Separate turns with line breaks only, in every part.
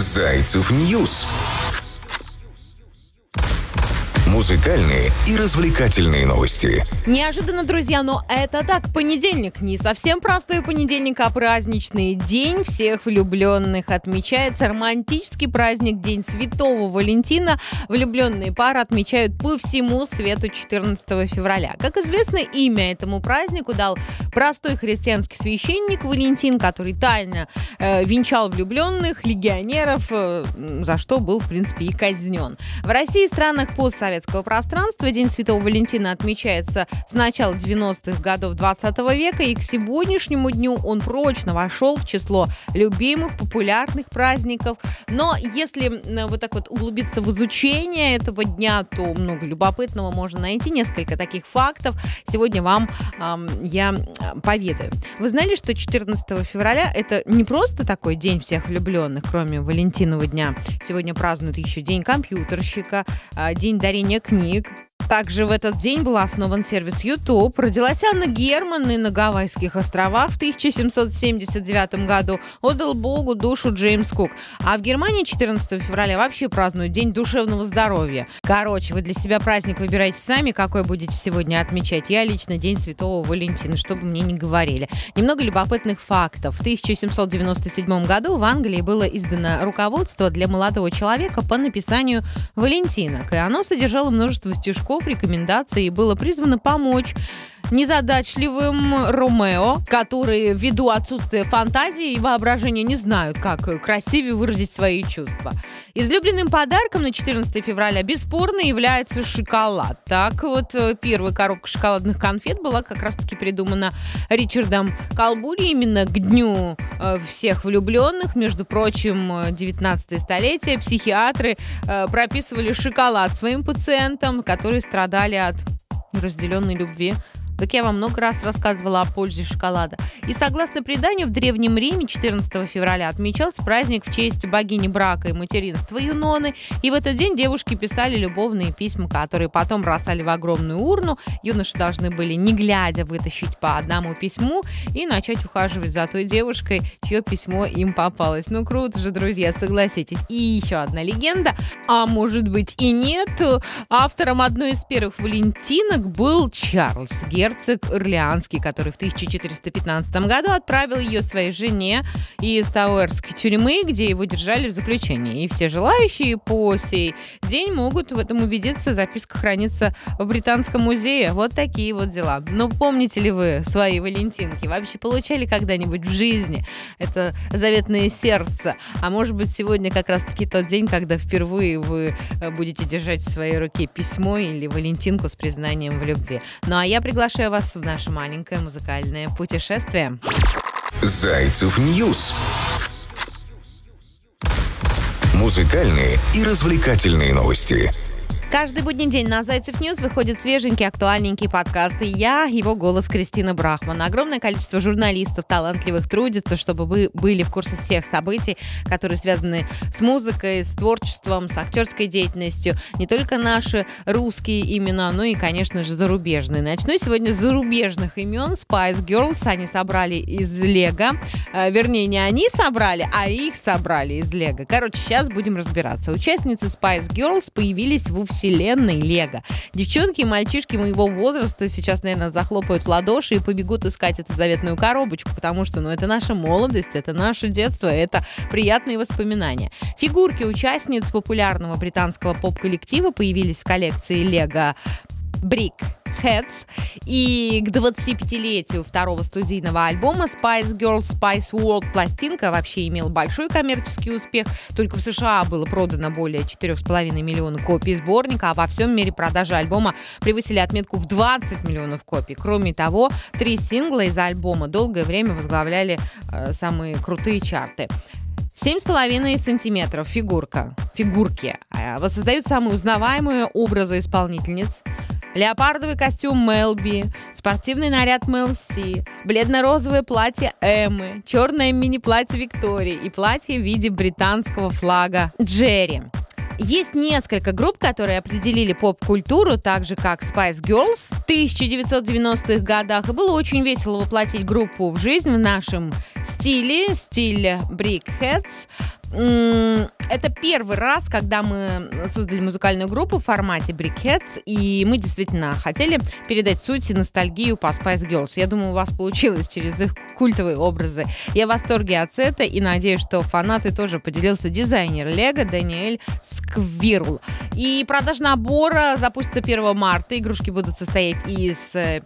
Зайцев News. Музыкальные и развлекательные новости.
Неожиданно, друзья, но это так, понедельник. Не совсем простой понедельник, а праздничный день всех влюбленных. Отмечается романтический праздник День Святого Валентина. Влюбленные пары отмечают по всему свету 14 февраля. Как известно, имя этому празднику дал простой христианский священник Валентин, который тайно э, венчал влюбленных, легионеров, э, за что был, в принципе, и казнен. В России и странах постсоветского постсоветского пространства. День Святого Валентина отмечается с начала 90-х годов 20 века, и к сегодняшнему дню он прочно вошел в число любимых, популярных праздников. Но если вот так вот углубиться в изучение этого дня, то много любопытного можно найти, несколько таких фактов. Сегодня вам эм, я поведаю. Вы знали, что 14 февраля это не просто такой день всех влюбленных, кроме Валентинова дня. Сегодня празднуют еще День компьютерщика, а, День дарения чтения книг, также в этот день был основан сервис YouTube. Родилась Анна Герман и на Гавайских островах в 1779 году. Отдал Богу душу Джеймс Кук. А в Германии 14 февраля вообще празднуют День душевного здоровья. Короче, вы для себя праздник выбирайте сами, какой будете сегодня отмечать. Я лично День Святого Валентина, чтобы мне не говорили. Немного любопытных фактов. В 1797 году в Англии было издано руководство для молодого человека по написанию Валентинок. И оно содержало множество стишков шагов, рекомендаций и было призвано помочь незадачливым Ромео, которые ввиду отсутствия фантазии и воображения не знают, как красивее выразить свои чувства. Излюбленным подарком на 14 февраля бесспорно является шоколад. Так вот, э, первая коробка шоколадных конфет была как раз-таки придумана Ричардом Калбури именно к дню э, всех влюбленных. Между прочим, 19 столетие психиатры э, прописывали шоколад своим пациентам, которые страдали от разделенной любви как я вам много раз рассказывала о пользе шоколада. И согласно преданию, в Древнем Риме 14 февраля отмечался праздник в честь богини брака и материнства Юноны. И в этот день девушки писали любовные письма, которые потом бросали в огромную урну. Юноши должны были, не глядя, вытащить по одному письму и начать ухаживать за той девушкой, чье письмо им попалось. Ну, круто же, друзья, согласитесь. И еще одна легенда, а может быть и нет. Автором одной из первых валентинок был Чарльз Гер герцог Орлеанский, который в 1415 году отправил ее своей жене из Тауэрской тюрьмы, где его держали в заключении. И все желающие по сей день могут в этом убедиться. Записка хранится в Британском музее. Вот такие вот дела. Но помните ли вы свои валентинки? Вообще получали когда-нибудь в жизни это заветное сердце? А может быть, сегодня как раз-таки тот день, когда впервые вы э, будете держать в своей руке письмо или валентинку с признанием в любви. Ну а я приглашаю приглашаю вас в наше маленькое музыкальное путешествие.
Зайцев News. Музыкальные и развлекательные новости.
Каждый будний день на Зайцев News выходит свеженький, актуальненький подкаст. И я, его голос Кристина Брахман. Огромное количество журналистов талантливых трудится, чтобы вы были в курсе всех событий, которые связаны с музыкой, с творчеством, с актерской деятельностью. Не только наши русские имена, но и, конечно же, зарубежные. Начну сегодня с зарубежных имен. Spice Girls они собрали из Лего. Э, вернее, не они собрали, а их собрали из Лего. Короче, сейчас будем разбираться. Участницы Spice Girls появились в вселенной Лего. Девчонки и мальчишки моего возраста сейчас, наверное, захлопают в ладоши и побегут искать эту заветную коробочку, потому что, ну, это наша молодость, это наше детство, это приятные воспоминания. Фигурки участниц популярного британского поп-коллектива появились в коллекции Лего Brick Heads. И к 25-летию второго студийного альбома Spice Girls Spice World пластинка вообще имела большой коммерческий успех. Только в США было продано более 4,5 миллионов копий сборника, а во всем мире продажи альбома превысили отметку в 20 миллионов копий. Кроме того, три сингла из альбома долгое время возглавляли э, самые крутые чарты. 7,5 сантиметров фигурка, фигурки э, воссоздают самые узнаваемые образы исполнительниц – леопардовый костюм Мелби, спортивный наряд Мелси, бледно-розовое платье Эммы, черное мини-платье Виктории и платье в виде британского флага Джерри. Есть несколько групп, которые определили поп-культуру, так же как Spice Girls в 1990-х годах. И было очень весело воплотить группу в жизнь в нашем стиле, стиле Brickheads. Это первый раз, когда мы создали музыкальную группу в формате Brickheads, и мы действительно хотели передать суть и ностальгию по Spice Girls. Я думаю, у вас получилось через их культовые образы. Я в восторге от сета и надеюсь, что фанаты тоже поделился дизайнер Лего Даниэль Сквирл. И продажа набора запустится 1 марта. Игрушки будут состоять из э,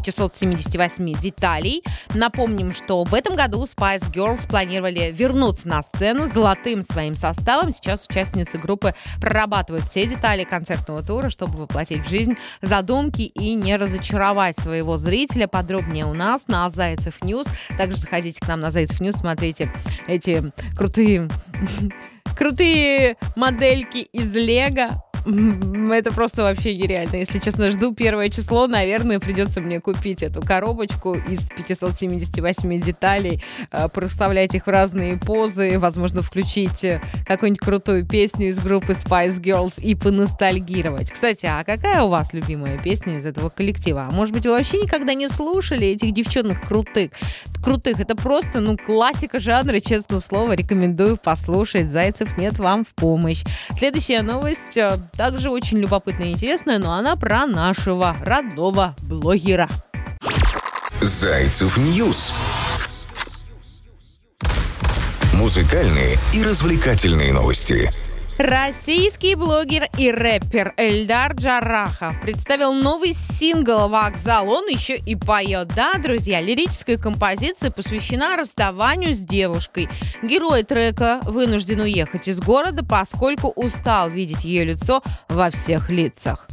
578 деталей. Напомним, что в этом году Spice Girls планировали вернуться на сцену золотым своим составом. Сейчас участницы группы прорабатывают все детали концертного тура, чтобы воплотить в жизнь задумки и не разочаровать своего зрителя. Подробнее у нас на Зайцев News. Также заходите к нам на Зайцев News, смотрите эти крутые крутые модельки из Лего это просто вообще нереально. Если честно, жду первое число, наверное, придется мне купить эту коробочку из 578 деталей, э, проставлять их в разные позы, возможно, включить э, какую-нибудь крутую песню из группы Spice Girls и поностальгировать. Кстати, а какая у вас любимая песня из этого коллектива? А может быть, вы вообще никогда не слушали этих девчонок крутых? Крутых. Это просто, ну, классика жанра, честное слово. Рекомендую послушать. Зайцев нет вам в помощь. Следующая новость э, также очень любопытная и интересная, но она про нашего родного блогера.
Зайцев News. Музыкальные и развлекательные новости.
Российский блогер и рэпер Эльдар Джарахов представил новый сингл «Вокзал». Он еще и поет. Да, друзья, лирическая композиция посвящена расставанию с девушкой. Герой трека вынужден уехать из города, поскольку устал видеть ее лицо во всех лицах.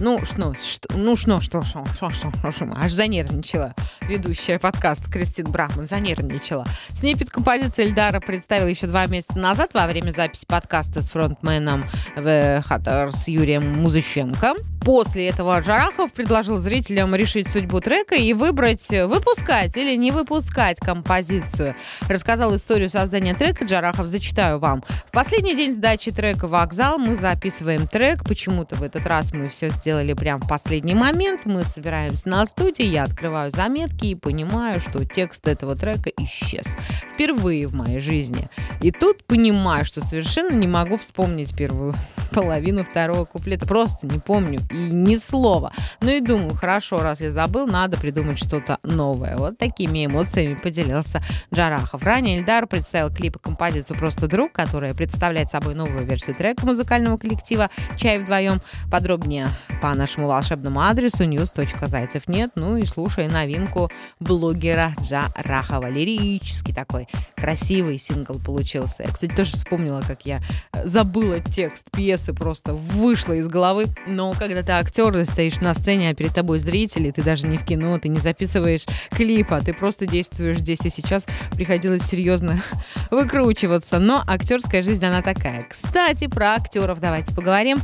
Ну, что, что ну, что, что, что, что, что, что, аж занервничала ведущая подкаст Кристин Брахман, занервничала. Снипет композиции Эльдара представил еще два месяца назад во время записи подкаста с фронтменом в Хатар с Юрием Музыченко. После этого Джарахов предложил зрителям решить судьбу трека и выбрать, выпускать или не выпускать композицию. Рассказал историю создания трека Джарахов, зачитаю вам. В последний день сдачи трека «Вокзал» мы записываем трек. Почему-то в этот раз мы все сделали сделали прям в последний момент. Мы собираемся на студии, я открываю заметки и понимаю, что текст этого трека исчез. Впервые в моей жизни. И тут понимаю, что совершенно не могу вспомнить первую половину второго куплета. Просто не помню и ни слова. Ну и думаю, хорошо, раз я забыл, надо придумать что-то новое. Вот такими эмоциями поделился Джарахов. Ранее Эльдар представил клип и композицию «Просто друг», которая представляет собой новую версию трека музыкального коллектива «Чай вдвоем». Подробнее по нашему волшебному адресу news.зайцев нет. Ну и слушай новинку блогера Джарахова. Лирический такой красивый сингл получился. Я, кстати, тоже вспомнила, как я забыла текст пьесы пьесы просто вышло из головы. Но когда ты актер, ты стоишь на сцене, а перед тобой зрители, ты даже не в кино, ты не записываешь клипа, ты просто действуешь здесь и сейчас. Приходилось серьезно выкручиваться. Но актерская жизнь, она такая. Кстати, про актеров давайте поговорим.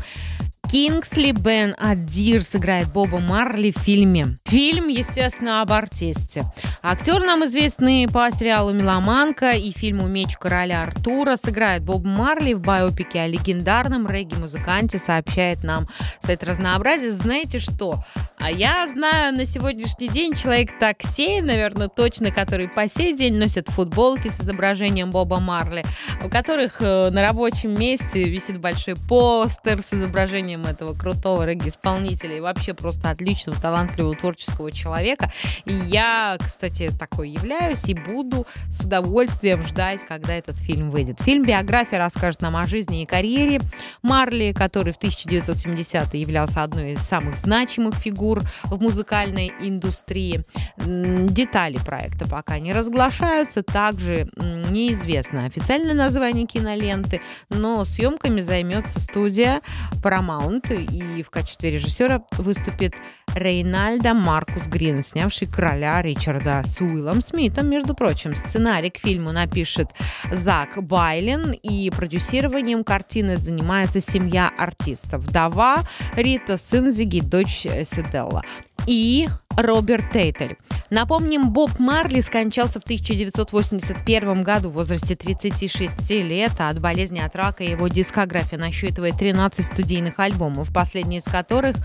Кингсли Бен Адир сыграет Боба Марли в фильме. Фильм, естественно, об артисте. Актер нам известный по сериалу «Меломанка» и фильму «Меч короля Артура» сыграет Боб Марли в биопике о легендарном регги-музыканте, сообщает нам сайт разнообразия. Знаете что? А я знаю на сегодняшний день человек такси, наверное, точно, который по сей день носит футболки с изображением Боба Марли, у которых э, на рабочем месте висит большой постер с изображением этого крутого регги-исполнителя и вообще просто отличного, талантливого, творческого человека. И я, кстати, такой являюсь и буду с удовольствием ждать, когда этот фильм выйдет. Фильм «Биография» расскажет нам о жизни и карьере Марли, который в 1970-е являлся одной из самых значимых фигур в музыкальной индустрии. Детали проекта пока не разглашаются, также неизвестно официальное название киноленты, но съемками займется студия Paramount Маунт, и в качестве режиссера выступит Рейнальдо Маркус Грин, снявший «Короля» Ричарда с Уиллом Смитом. Между прочим, сценарий к фильму напишет Зак Байлен, и продюсированием картины занимается семья артистов. Вдова Рита Синзиги, дочь Сиделла и Роберт Тейтель. Напомним, Боб Марли скончался в 1981 году в возрасте 36 лет, от болезни от рака его дискография насчитывает 13 студийных альбомов, последний из которых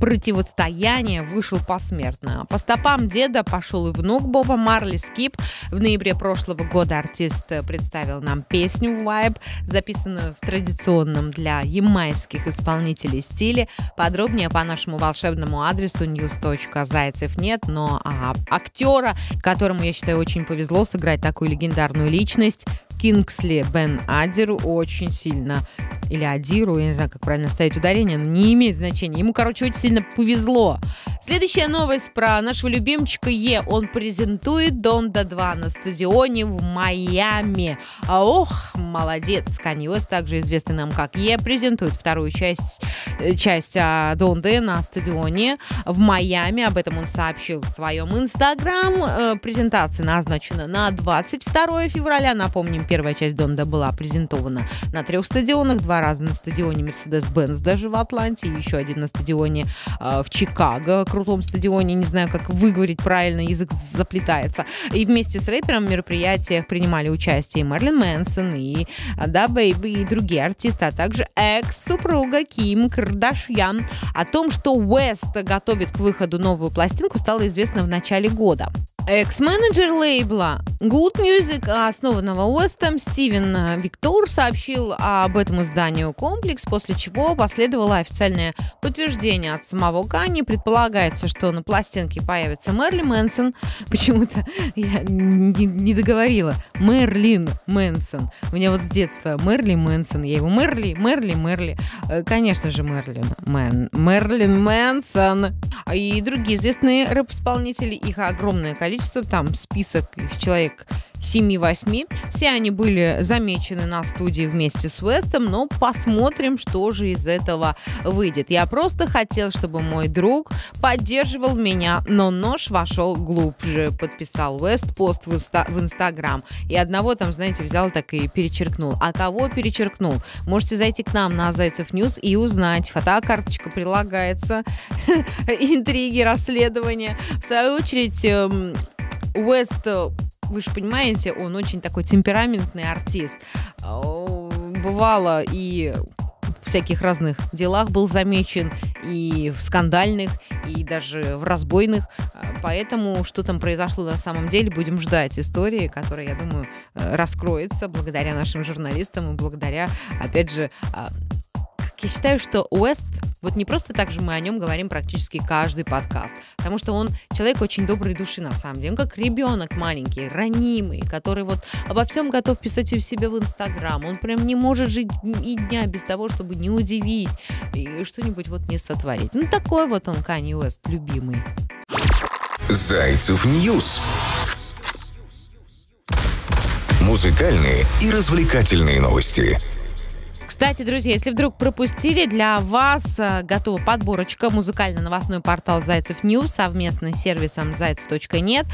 противостояние вышел посмертно. По стопам деда пошел и внук Боба Марли Скип. В ноябре прошлого года артист представил нам песню «Vibe», записанную в традиционном для ямайских исполнителей стиле. Подробнее по нашему волшебному адресу news.зайцев нет, но а, актера, которому, я считаю, очень повезло сыграть такую легендарную личность, Кингсли Бен Адеру очень сильно или Адиру, я не знаю, как правильно ставить ударение, но не имеет значения. Ему, короче, очень сильно повезло. Следующая новость про нашего любимчика Е. Он презентует Донда 2 на стадионе в Майами. А, ох, молодец. Канье Уэст, также известный нам как Е, презентует вторую часть, э, часть а, Донды на стадионе в Майами. Об этом он сообщил в своем инстаграм. Э, презентация назначена на 22 февраля. Напомним, первая часть Донда была презентована на трех стадионах. Два раза на стадионе Mercedes-Benz даже в Атланте, еще один на стадионе в Чикаго крутом стадионе, не знаю, как выговорить правильно, язык заплетается. И вместе с рэпером в мероприятиях принимали участие и Марлин Мэнсон, и Да Бэйби, и другие артисты, а также экс-супруга Ким Кардашьян. О том, что Уэст готовит к выходу новую пластинку, стало известно в начале года. Экс-менеджер лейбла Good Music, основанного Уэстом, Стивен Виктор сообщил об этом изданию «Комплекс», после чего последовало официальное подтверждение от самого Кани. Предполагается, что на пластинке появится Мерли Мэнсон. Почему-то я не, не договорила. Мерлин Мэнсон. У меня вот с детства Мерли Мэнсон. Я его Мерли, Мерли, Мерли. Э, конечно же, Мерлин. Мэн, Мерлин Мэнсон. И другие известные рэп-исполнители. Их огромное количество количество, там список из человек 7-8. Все они были замечены на студии вместе с Вестом, но посмотрим, что же из этого выйдет. Я просто хотел, чтобы мой друг поддерживал меня, но нож вошел глубже, подписал Вест пост в, инста- в Инстаграм. И одного там, знаете, взял так и перечеркнул. А кого перечеркнул? Можете зайти к нам на Зайцев News и узнать. Фотокарточка прилагается. Интриги, расследования. В свою очередь, эм, Уэст вы же понимаете, он очень такой темпераментный артист. Бывало и в всяких разных делах был замечен, и в скандальных, и даже в разбойных. Поэтому что там произошло на самом деле, будем ждать истории, которая, я думаю, э, раскроется благодаря нашим журналистам и благодаря, опять же, а, я считаю, что Уэст, вот не просто так же мы о нем говорим практически каждый подкаст, потому что он человек очень доброй души на самом деле. Он как ребенок маленький, ранимый, который вот обо всем готов писать у себя в Инстаграм. Он прям не может жить и дня без того, чтобы не удивить и что-нибудь вот не сотворить. Ну такой вот он, Канье Уэст, любимый.
Зайцев News. Музыкальные и развлекательные новости.
Кстати, друзья, если вдруг пропустили, для вас э, готова подборочка музыкально-новостной портал Зайцев News совместно с сервисом zaycev.net.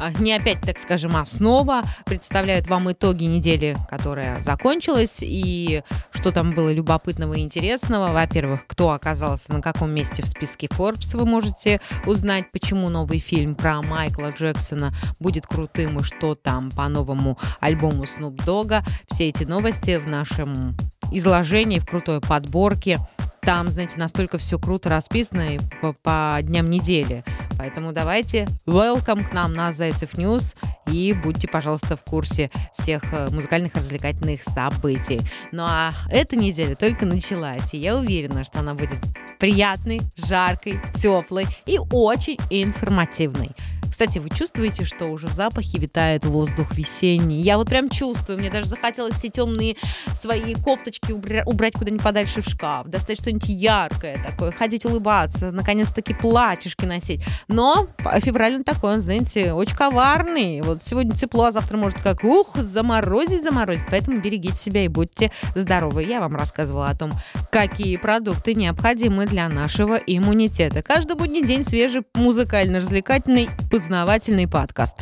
Э, не опять, так скажем, основа. Представляют вам итоги недели, которая закончилась, и что там было любопытного и интересного. Во-первых, кто оказался на каком месте в списке Forbes, вы можете узнать, почему новый фильм про Майкла Джексона будет крутым и что там по новому альбому Snoop Dogg. Все эти новости в нашем изложении, в крутой подборке. Там, знаете, настолько все круто расписано и по, по дням недели. Поэтому давайте welcome к нам на Зайцев News и будьте, пожалуйста, в курсе всех э, музыкальных развлекательных событий. Ну а эта неделя только началась, и я уверена, что она будет приятной, жаркой, теплой и очень информативной. Кстати, вы чувствуете, что уже в запахе витает воздух весенний? Я вот прям чувствую. Мне даже захотелось все темные свои кофточки убрать куда-нибудь подальше в шкаф, достать что-нибудь яркое такое, ходить улыбаться, наконец-таки платьишки носить. Но февраль он такой, он, знаете, очень коварный. Вот сегодня тепло, а завтра может как ух, заморозить, заморозить. Поэтому берегите себя и будьте здоровы. Я вам рассказывала о том, какие продукты необходимы для нашего иммунитета. Каждый будний день свежий музыкально-развлекательный познавательный подкаст.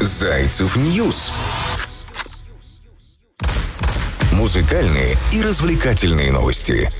Зайцев News. Музыкальные и развлекательные новости.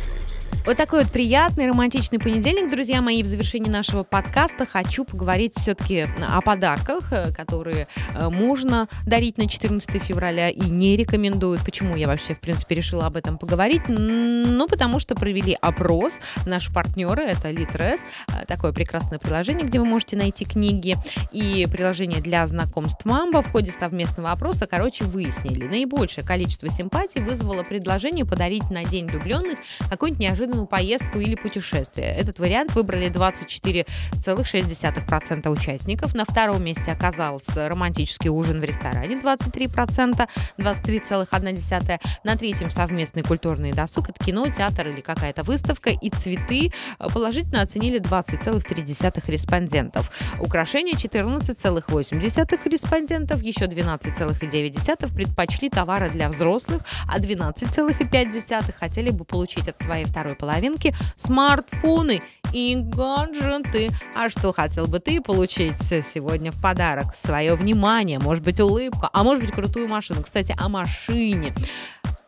Вот такой вот приятный, романтичный понедельник, друзья мои. В завершении нашего подкаста хочу поговорить все-таки о подарках, э, которые э, можно дарить на 14 февраля и не рекомендуют. Почему я вообще, в принципе, решила об этом поговорить? Ну, потому что провели опрос. Наши партнеры, это Litres, э, такое прекрасное приложение, где вы можете найти книги, и приложение для знакомств Мамба. В ходе совместного опроса, короче, выяснили. Наибольшее количество симпатий вызвало предложение подарить на День влюбленных какой-нибудь неожиданный неожиданную поездку или путешествие. Этот вариант выбрали 24,6% участников. На втором месте оказался романтический ужин в ресторане 23%, 23,1%. На третьем совместный культурный досуг. Это кино, театр или какая-то выставка. И цветы положительно оценили 20,3% респондентов. Украшения 14,8% респондентов. Еще 12,9% предпочли товары для взрослых, а 12,5% хотели бы получить от своей второй половинки смартфоны и гаджеты. А что хотел бы ты получить сегодня в подарок? Свое внимание, может быть, улыбку, а может быть, крутую машину. Кстати, о машине.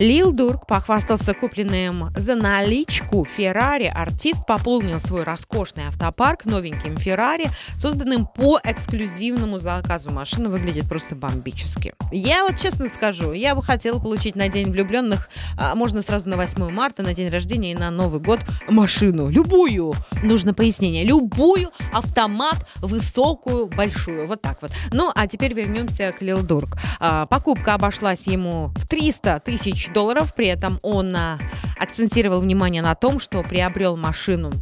Лил Дурк похвастался купленным за наличку Феррари. Артист пополнил свой роскошный автопарк новеньким Феррари, созданным по эксклюзивному заказу. Машина выглядит просто бомбически. Я вот честно скажу, я бы хотела получить на День влюбленных, а можно сразу на 8 марта, на день рождения и на Новый год машину. Любую. Нужно пояснение. Любую. Автомат. Высокую, большую. Вот так вот. Ну, а теперь вернемся к Лил Дурк. А, покупка обошлась ему в 300 тысяч тысяч долларов. При этом он а, акцентировал внимание на том, что приобрел машину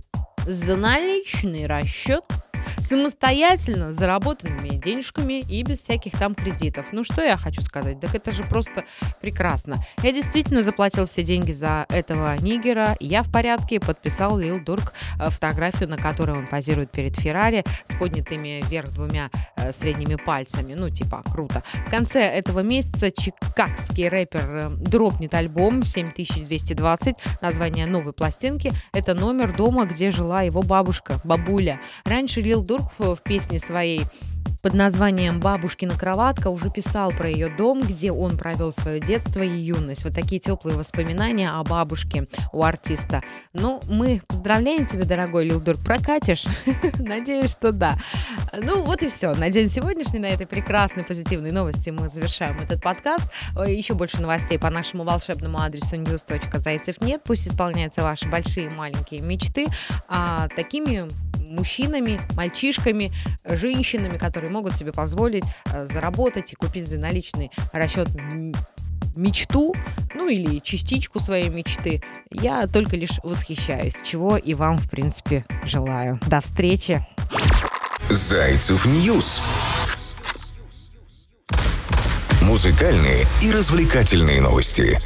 за наличный расчет самостоятельно заработанными денежками и без всяких там кредитов. Ну что я хочу сказать? Так это же просто прекрасно. Я действительно заплатил все деньги за этого нигера. Я в порядке. Подписал Лил Дурк э, фотографию, на которой он позирует перед Феррари с поднятыми вверх двумя э, средними пальцами. Ну, типа, круто. В конце этого месяца чикагский рэпер э, дропнет альбом 7220. Название новой пластинки. Это номер дома, где жила его бабушка, бабуля. Раньше Лил Дурк в песне своей под названием «Бабушкина кроватка» уже писал про ее дом, где он провел свое детство и юность. Вот такие теплые воспоминания о бабушке у артиста. Ну, мы поздравляем тебя, дорогой Лилдур. Прокатишь? Надеюсь, что да. Ну, вот и все. На день сегодняшний, на этой прекрасной позитивной новости мы завершаем этот подкаст. Еще больше новостей по нашему волшебному адресу news.зайцев нет. Пусть исполняются ваши большие и маленькие мечты. А такими мужчинами, мальчишками, женщинами, которые могут себе позволить э, заработать и купить за наличный расчет мечту, ну или частичку своей мечты, я только лишь восхищаюсь, чего и вам, в принципе, желаю. До встречи!
Зайцев News. Музыкальные и развлекательные новости.